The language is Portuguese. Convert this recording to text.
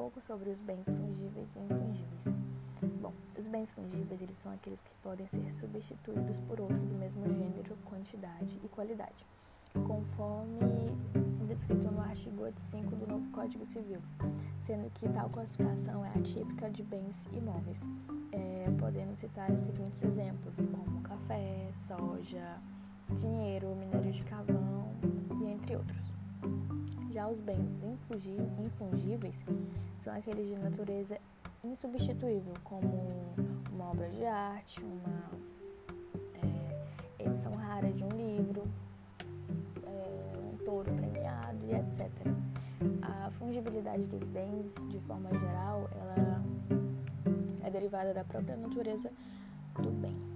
pouco sobre os bens fungíveis e infungíveis. Bom, os bens fungíveis eles são aqueles que podem ser substituídos por outro do mesmo gênero, quantidade e qualidade, conforme descrito no artigo 85 do novo Código Civil, sendo que tal classificação é atípica de bens imóveis, é, podendo citar os seguintes exemplos, como café, soja, dinheiro, minério de carvão e entre outros. Já os bens infungíveis são aqueles de natureza insubstituível, como uma obra de arte, uma é, edição rara de um livro, é, um touro premiado e etc. A fungibilidade dos bens, de forma geral, ela é derivada da própria natureza do bem.